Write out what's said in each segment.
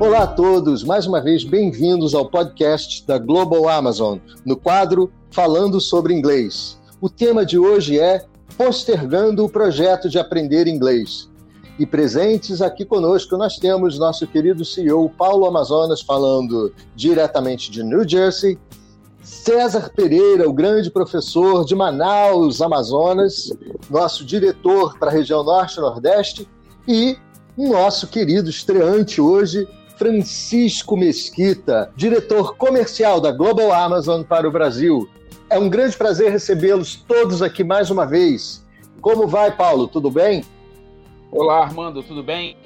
Olá a todos, mais uma vez bem-vindos ao podcast da Global Amazon, no quadro Falando sobre Inglês. O tema de hoje é Postergando o projeto de aprender inglês. E presentes aqui conosco nós temos nosso querido CEO Paulo Amazonas falando diretamente de New Jersey, César Pereira, o grande professor de Manaus, Amazonas, nosso diretor para a região Norte e Nordeste, e nosso querido estreante hoje, Francisco Mesquita, diretor comercial da Global Amazon para o Brasil. É um grande prazer recebê-los todos aqui mais uma vez. Como vai, Paulo? Tudo bem? Olá, Armando, tudo bem?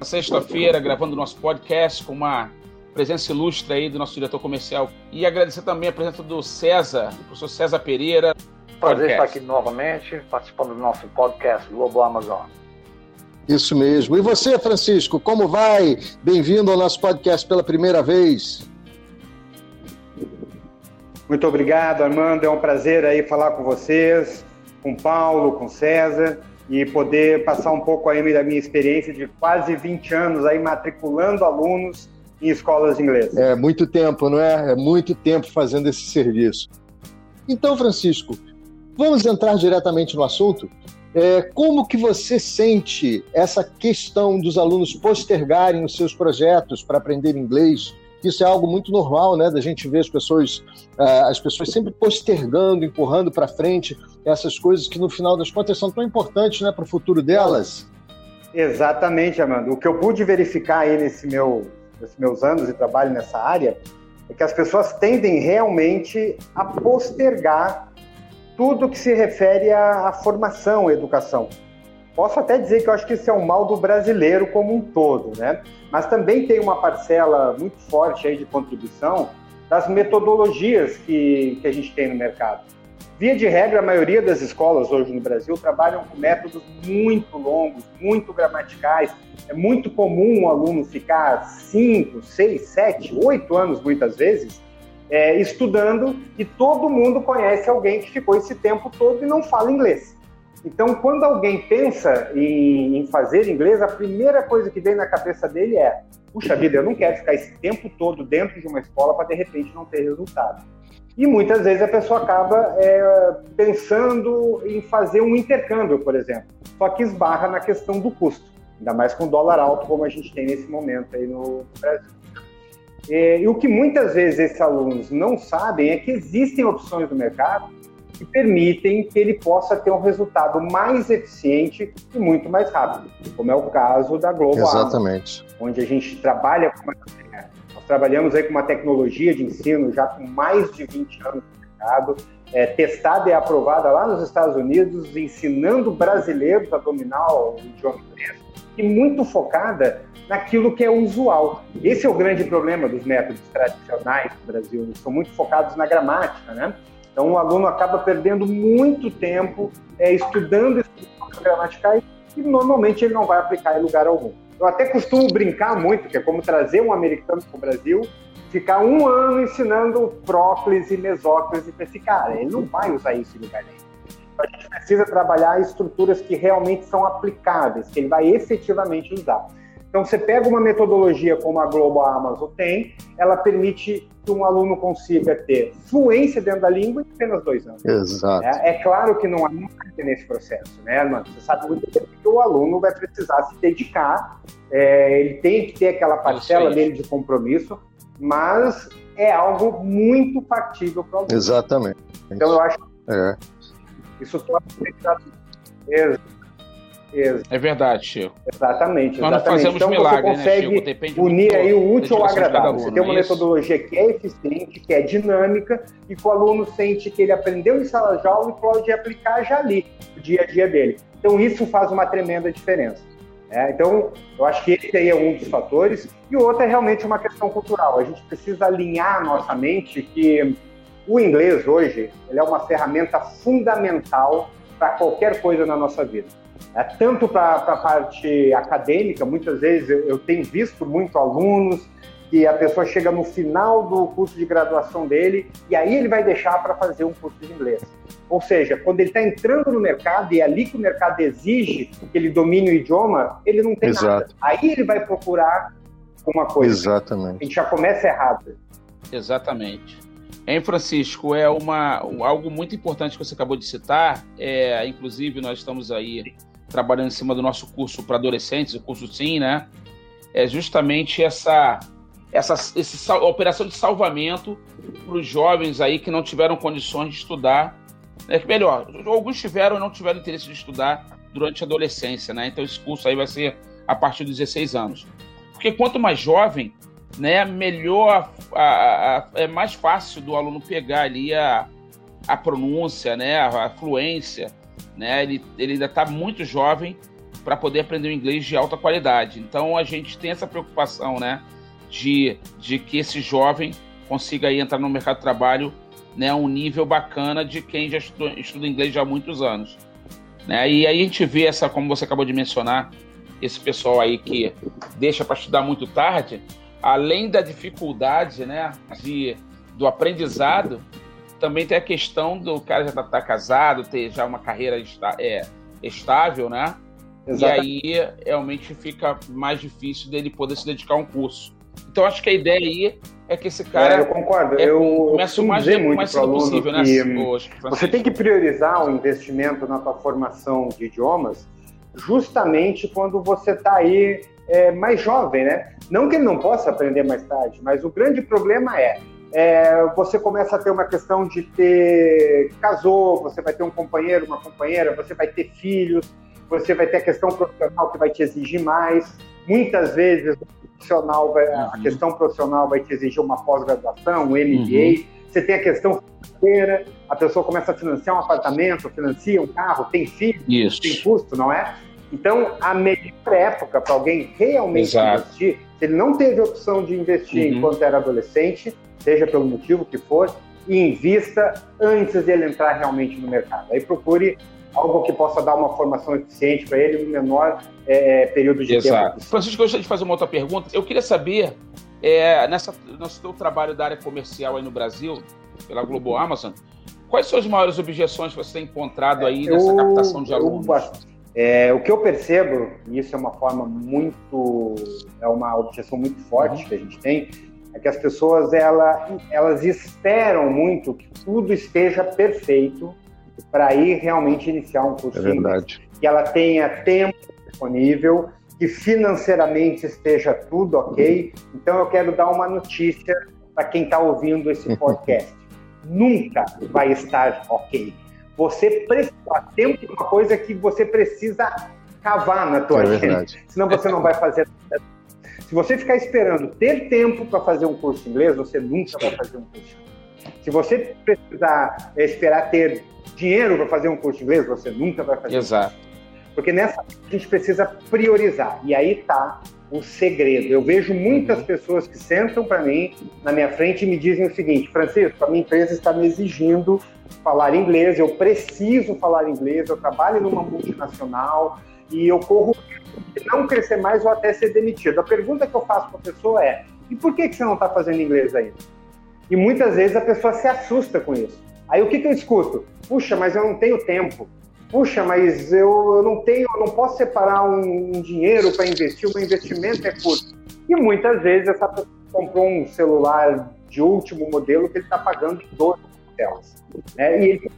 Sexta-feira, gravando nosso podcast com uma presença ilustre aí do nosso diretor comercial. E agradecer também a presença do César, do professor César Pereira. Prazer estar aqui novamente, participando do nosso podcast Globo Amazon. Isso mesmo. E você, Francisco, como vai? Bem-vindo ao nosso podcast pela primeira vez. Muito obrigado, Armando. É um prazer aí falar com vocês, com Paulo, com César e poder passar um pouco aí da minha experiência de quase 20 anos aí matriculando alunos em escolas de inglês. É muito tempo, não é? É muito tempo fazendo esse serviço. Então, Francisco, vamos entrar diretamente no assunto. É, como que você sente essa questão dos alunos postergarem os seus projetos para aprender inglês? Isso é algo muito normal, né? Da gente ver as pessoas, uh, as pessoas sempre postergando, empurrando para frente essas coisas que no final das contas são tão importantes, né, para o futuro delas. Exatamente, Amanda. O que eu pude verificar aí nesse meu nesses meus anos de trabalho nessa área, é que as pessoas tendem realmente a postergar tudo que se refere à, à formação, à educação. Posso até dizer que eu acho que isso é um mal do brasileiro como um todo, né? Mas também tem uma parcela muito forte aí de contribuição das metodologias que, que a gente tem no mercado. Via de regra, a maioria das escolas hoje no Brasil trabalham com métodos muito longos, muito gramaticais. É muito comum um aluno ficar 5, 6, 7, 8 anos, muitas vezes, é, estudando e todo mundo conhece alguém que ficou esse tempo todo e não fala inglês. Então, quando alguém pensa em, em fazer inglês, a primeira coisa que vem na cabeça dele é: puxa vida, eu não quero ficar esse tempo todo dentro de uma escola para de repente não ter resultado. E muitas vezes a pessoa acaba é, pensando em fazer um intercâmbio, por exemplo, só que esbarra na questão do custo, ainda mais com dólar alto como a gente tem nesse momento aí no Brasil. E, e o que muitas vezes esses alunos não sabem é que existem opções no mercado que permitem que ele possa ter um resultado mais eficiente e muito mais rápido, como é o caso da Globo Exatamente. Amazon, onde a gente trabalha com uma trabalhamos aí com uma tecnologia de ensino já com mais de 20 anos no mercado, é, testada e aprovada lá nos Estados Unidos, ensinando brasileiros a dominar o idioma inglês e muito focada naquilo que é usual. Esse é o grande problema dos métodos tradicionais do Brasil, eles são muito focados na gramática, né? Então o aluno acaba perdendo muito tempo é, estudando estruturas gramaticais e normalmente ele não vai aplicar em lugar algum. Eu até costumo brincar muito, que é como trazer um americano para o Brasil, ficar um ano ensinando próclise mesóclise para esse cara. Ele não vai usar isso em lugar nenhum. A gente precisa trabalhar estruturas que realmente são aplicáveis, que ele vai efetivamente usar. Então, você pega uma metodologia como a Global Amazon tem, ela permite que um aluno consiga ter fluência dentro da língua em apenas dois anos. Exato. É, é claro que não há nunca nesse processo, né, mano? Você sabe muito bem que o aluno vai precisar se dedicar, é, ele tem que ter aquela parcela dele de compromisso, mas é algo muito factível para o aluno. Exatamente. Então, eu acho é. Isso torna é verdade, Chico. Exatamente. Nós não fazemos então milagre, você consegue né, Chico? Depende unir aí o útil ao agradável. Aluno, você tem uma é metodologia que é eficiente, que é dinâmica e que o aluno sente que ele aprendeu em sala de aula e pode aplicar já ali, no dia a dia dele. Então isso faz uma tremenda diferença. É, então, eu acho que esse aí é um dos fatores. E o outro é realmente uma questão cultural. A gente precisa alinhar a nossa mente que o inglês hoje ele é uma ferramenta fundamental para qualquer coisa na nossa vida. É, tanto para a parte acadêmica, muitas vezes eu, eu tenho visto muito alunos que a pessoa chega no final do curso de graduação dele e aí ele vai deixar para fazer um curso de inglês. Ou seja, quando ele está entrando no mercado e é ali que o mercado exige que ele domine o idioma, ele não tem Exato. nada. Aí ele vai procurar alguma coisa. Exatamente. A gente já começa errado. Exatamente. Hein, Francisco, é uma, algo muito importante que você acabou de citar. É, inclusive, nós estamos aí trabalhando em cima do nosso curso para adolescentes, o curso Sim, né? É justamente essa, essa esse, operação de salvamento para os jovens aí que não tiveram condições de estudar. É melhor, alguns tiveram e não tiveram interesse de estudar durante a adolescência, né? Então esse curso aí vai ser a partir dos 16 anos. Porque quanto mais jovem, né, melhor, a, a, é mais fácil do aluno pegar ali a, a pronúncia, né, a, a fluência, né, ele, ele ainda está muito jovem para poder aprender o inglês de alta qualidade. Então a gente tem essa preocupação, né, de, de que esse jovem consiga aí entrar no mercado de trabalho, né, um nível bacana de quem já estuda, estuda inglês já há muitos anos. Né? E aí a gente vê essa, como você acabou de mencionar, esse pessoal aí que deixa para estudar muito tarde, além da dificuldade né, de, do aprendizado, também tem a questão do cara já estar tá, tá casado, ter já uma carreira esta, é, estável, né? Exatamente. E aí realmente fica mais difícil dele poder se dedicar a um curso. Então acho que a ideia aí é que esse cara. É, eu concordo. É, eu começa o mais, muito mais cedo possível, né? Hoje, você tem que priorizar o investimento na tua formação de idiomas justamente quando você está aí é, mais jovem, né? Não que ele não possa aprender mais tarde, mas o grande problema é, é, você começa a ter uma questão de ter casou, você vai ter um companheiro, uma companheira, você vai ter filhos, você vai ter a questão profissional que vai te exigir mais. Muitas vezes profissional vai, uhum. a questão profissional vai te exigir uma pós-graduação, um MBA. Uhum. Você tem a questão financeira, a pessoa começa a financiar um apartamento, financia um carro, tem filho, Isso. tem custo, não é? Então, a melhor época para alguém realmente Exato. investir, se ele não teve opção de investir uhum. enquanto era adolescente, seja pelo motivo que for, invista antes de ele entrar realmente no mercado. Aí procure algo que possa dar uma formação eficiente para ele no menor é, período de Exato. tempo. Francisco, eu gostaria de fazer uma outra pergunta. Eu queria saber, é, nessa, nesse teu trabalho da área comercial aí no Brasil, pela Globo Amazon, quais são as maiores objeções que você tem encontrado aí nessa eu, captação de alunos? Eu, é, o que eu percebo, e isso é uma forma muito, é uma objeção muito forte uhum. que a gente tem, é que as pessoas ela, elas esperam muito que tudo esteja perfeito para ir realmente iniciar um curso. É verdade. Que ela tenha tempo disponível, que financeiramente esteja tudo ok. Então eu quero dar uma notícia para quem está ouvindo esse podcast. Nunca vai estar ok. Você precisa tempo uma coisa que você precisa cavar na tua é agenda, verdade. senão você não vai fazer. Se você ficar esperando ter tempo para fazer um curso de inglês, você nunca vai fazer um curso. Se você precisar esperar ter dinheiro para fazer um curso de inglês, você nunca vai fazer. Exato. Porque nessa a gente precisa priorizar. E aí está o segredo. Eu vejo muitas uhum. pessoas que sentam para mim na minha frente e me dizem o seguinte: Francisco, a minha empresa está me exigindo falar inglês, eu preciso falar inglês, eu trabalho numa multinacional e eu corro de não crescer mais ou até ser demitido. A pergunta que eu faço para a pessoa é: e por que, que você não está fazendo inglês ainda? E muitas vezes a pessoa se assusta com isso. Aí o que, que eu escuto? Puxa, mas eu não tenho tempo. Puxa, mas eu, eu não tenho, eu não posso separar um, um dinheiro para investir, o meu investimento é curto. E muitas vezes essa pessoa comprou um celular de último modelo que ele está pagando 12 delas. Né? E ele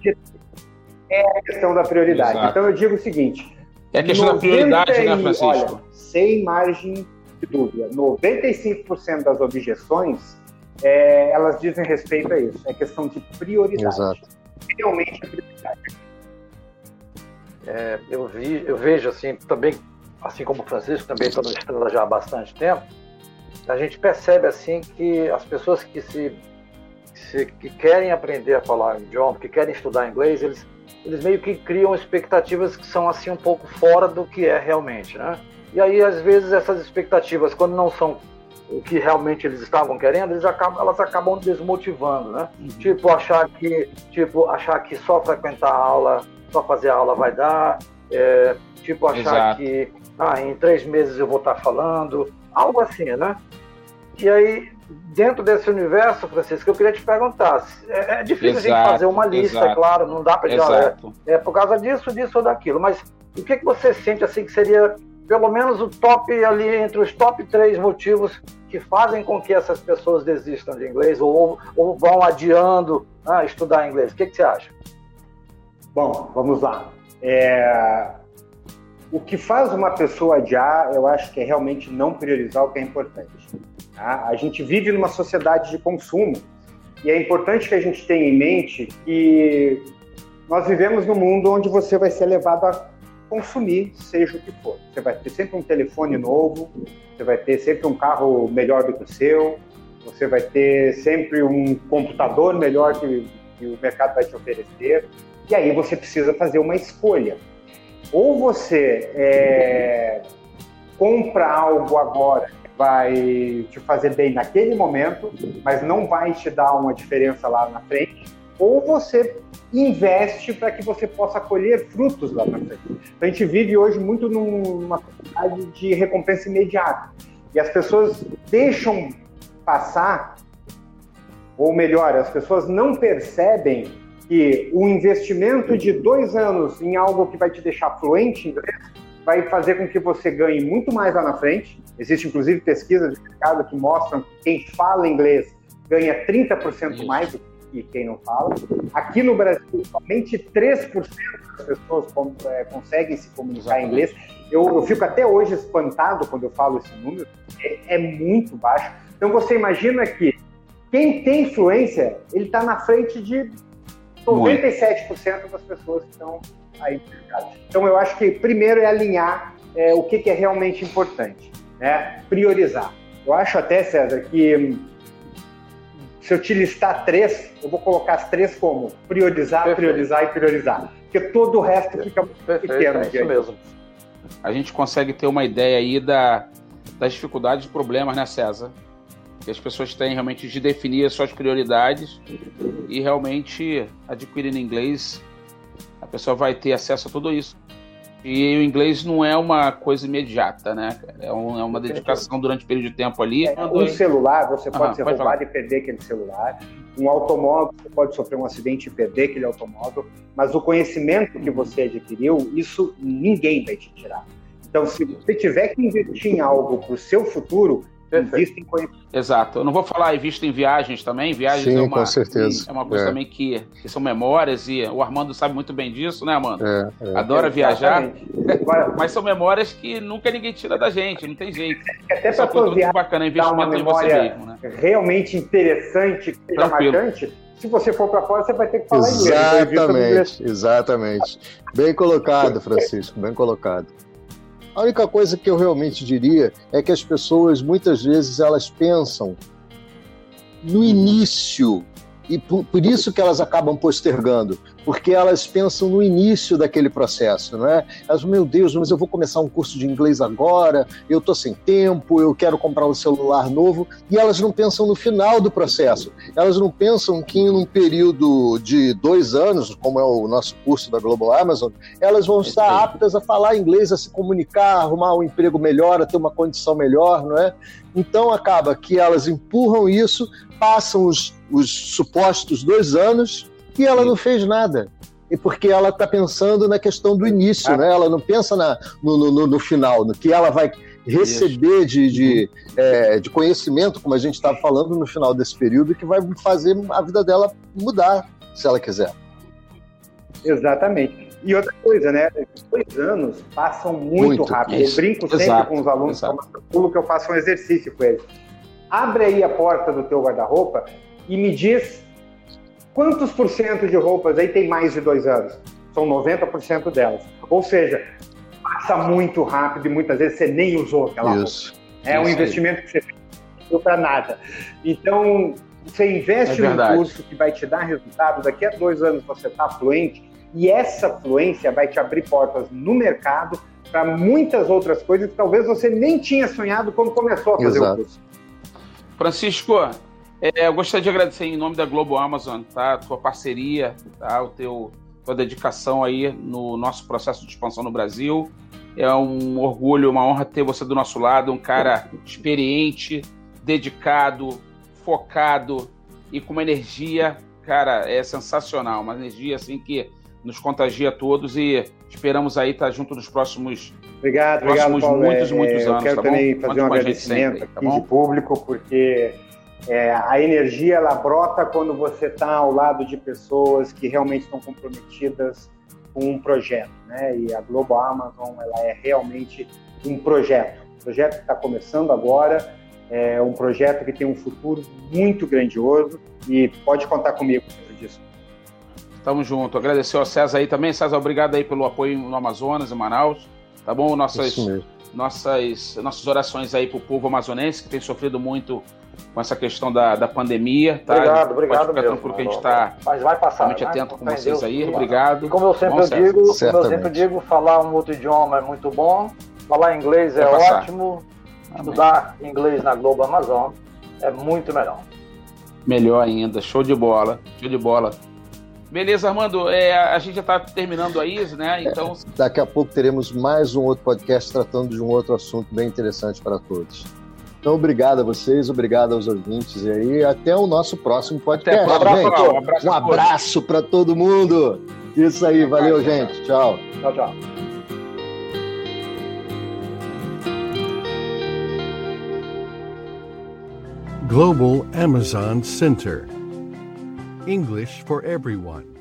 é a questão da prioridade. Exato. Então eu digo o seguinte: é a questão da prioridade, né, Francisco? Olha, sem margem de dúvida, 95% das objeções é, elas dizem respeito a isso. É questão de prioridade. Exato. Realmente é prioridade. É, eu, vi, eu vejo assim também, assim como o Francisco, também estou na estrela já há bastante tempo, a gente percebe assim que as pessoas que se, se que querem aprender a falar idioma, que querem estudar inglês, eles, eles meio que criam expectativas que são assim um pouco fora do que é realmente, né? E aí às vezes essas expectativas, quando não são o que realmente eles estavam querendo, eles acabam, elas acabam desmotivando, né? Uhum. Tipo achar que, tipo achar que só frequentar a aula, só fazer a aula vai dar, é, tipo achar Exato. que ah, em três meses eu vou estar falando, algo assim, né? E aí dentro desse universo, Francisco, eu queria te perguntar, é, é difícil exato, a gente fazer uma lista, exato, é claro, não dá para dizer, é, é por causa disso, disso ou daquilo, mas o que, que você sente assim que seria pelo menos o top ali entre os top três motivos que fazem com que essas pessoas desistam de inglês ou, ou vão adiando ah, estudar inglês. O que, que você acha? Bom, vamos lá. É... O que faz uma pessoa adiar, eu acho que é realmente não priorizar o que é importante. Tá? A gente vive numa sociedade de consumo e é importante que a gente tenha em mente que nós vivemos num mundo onde você vai ser levado a consumir, seja o que for. Você vai ter sempre um telefone novo, você vai ter sempre um carro melhor do que o seu, você vai ter sempre um computador melhor que, que o mercado vai te oferecer. E aí você precisa fazer uma escolha. Ou você é, compra algo agora que vai te fazer bem naquele momento, mas não vai te dar uma diferença lá na frente, ou você investe para que você possa colher frutos lá na frente. A gente vive hoje muito numa sociedade de recompensa imediata. E as pessoas deixam passar, ou melhor, as pessoas não percebem que o investimento de dois anos em algo que vai te deixar fluente em inglês vai fazer com que você ganhe muito mais lá na frente. Existem, inclusive, pesquisas de mercado que mostram que quem fala inglês ganha 30% mais do que quem não fala. Aqui no Brasil, somente 3% das pessoas é, conseguem se comunicar em inglês. Eu, eu, fico até hoje espantado quando eu falo esse número, é, é muito baixo. Então você imagina que quem tem fluência, ele está na frente de 97% das pessoas que estão aí no mercado. Então eu acho que primeiro é alinhar é, o que, que, é realmente importante, né? priorizar. Eu acho até, César, que se eu te listar três, eu vou colocar as três como priorizar, Perfeito. priorizar e priorizar. Porque todo o resto fica muito Perfeito, pequeno. É isso mesmo. A gente consegue ter uma ideia aí da, das dificuldades e problemas, né, César? Que as pessoas têm realmente de definir as suas prioridades e realmente adquirindo inglês, a pessoa vai ter acesso a tudo isso. E o inglês não é uma coisa imediata, né? É, um, é uma dedicação durante um período de tempo ali. É, um celular, você pode Aham, ser roubado falar. e perder aquele celular. Um automóvel, você pode sofrer um acidente e perder aquele automóvel. Mas o conhecimento que você adquiriu, isso ninguém vai te tirar. Então, se você tiver que investir em algo para o seu futuro, Invista em conhecimento. Exato. Eu não vou falar invista em viagens também. Viagens Sim, é, uma, com certeza. é uma coisa é. também que, que, são memórias e o Armando sabe muito bem disso, né, Armando? É, é. Adora viajar. Mas são memórias que nunca ninguém tira da gente, não tem jeito. Até para muito bacana, investimento em você mesmo, né? Realmente interessante, marcante se você for para fora, você vai ter que falar exatamente, inglês. Exatamente, exatamente. Bem colocado, Francisco, bem colocado. A única coisa que eu realmente diria é que as pessoas muitas vezes elas pensam no início e por, por, isso que elas acabam postergando, porque elas pensam no início daquele processo, não é? Elas, meu Deus, mas eu vou começar um curso de inglês agora, eu estou sem tempo, eu quero comprar um celular novo, e elas não pensam no final do processo. Elas não pensam que em um período de dois anos, como é o nosso curso da Global Amazon, elas vão estar aptas a falar inglês, a se comunicar, a arrumar um emprego melhor, a ter uma condição melhor, não é? Então acaba que elas empurram isso, passam os, os supostos dois anos e ela não fez nada. E porque ela está pensando na questão do início, ah. né? Ela não pensa na, no, no, no, final, no que ela vai receber de, de, é, de conhecimento, como a gente estava falando no final desse período, que vai fazer a vida dela mudar, se ela quiser. Exatamente. E outra coisa, né? Dois anos passam muito, muito rápido. Isso. Eu brinco sempre exato, com os alunos pulo que eu faço um exercício com eles. Abre aí a porta do teu guarda-roupa e me diz quantos por cento de roupas aí tem mais de dois anos? São 90% delas. Ou seja, passa muito rápido e muitas vezes você nem usou aquela Isso. roupa. É Isso um investimento aí. que você fez para nada. Então, você investe é num curso que vai te dar resultado, daqui a dois anos você está fluente, e essa fluência vai te abrir portas no mercado para muitas outras coisas que talvez você nem tinha sonhado quando começou a fazer Exato. o curso. Francisco, é, eu gostaria de agradecer em nome da Globo Amazon, tá? Tua parceria, tá? O teu, tua dedicação aí no nosso processo de expansão no Brasil. É um orgulho, uma honra ter você do nosso lado, um cara experiente, dedicado, focado e com uma energia, cara, é sensacional, uma energia assim que nos contagia a todos e Esperamos aí estar junto nos próximos, obrigado, próximos obrigado, Paulo. muitos, é, muitos anos. Eu quero tá também bom? fazer Conte um a agradecimento sempre, tá aqui de público, porque é, a energia ela brota quando você está ao lado de pessoas que realmente estão comprometidas com um projeto, né? E a Global Amazon ela é realmente um projeto, um projeto que está começando agora, é um projeto que tem um futuro muito grandioso e pode contar comigo dentro disso. Tamo junto. Agradecer ao César aí também. César, obrigado aí pelo apoio no Amazonas, em Manaus. Tá bom? Nossas, Isso mesmo. nossas, nossas orações aí pro povo amazonense que tem sofrido muito com essa questão da, da pandemia. Tá? Obrigado, obrigado Pode ficar mesmo. tranquilo que a gente está Mas vai passar. totalmente né? atento com vocês Deus, aí. Obrigado. E como eu sempre Bom, digo, como eu sempre digo, falar um outro idioma é muito bom. Falar inglês é passar. ótimo. Amém. Estudar inglês na Globo Amazon é muito melhor. Melhor ainda. Show de bola. Show de bola. Beleza, Armando. É, a gente já está terminando aí, né? Então, Daqui a pouco teremos mais um outro podcast tratando de um outro assunto bem interessante para todos. Então, obrigado a vocês, obrigado aos ouvintes e aí até o nosso próximo podcast. Até, um abraço, gente. Um abraço um abraço para todo mundo. Isso aí, valeu, gente. Tchau. Tchau, tchau. Global Amazon Center. English for everyone.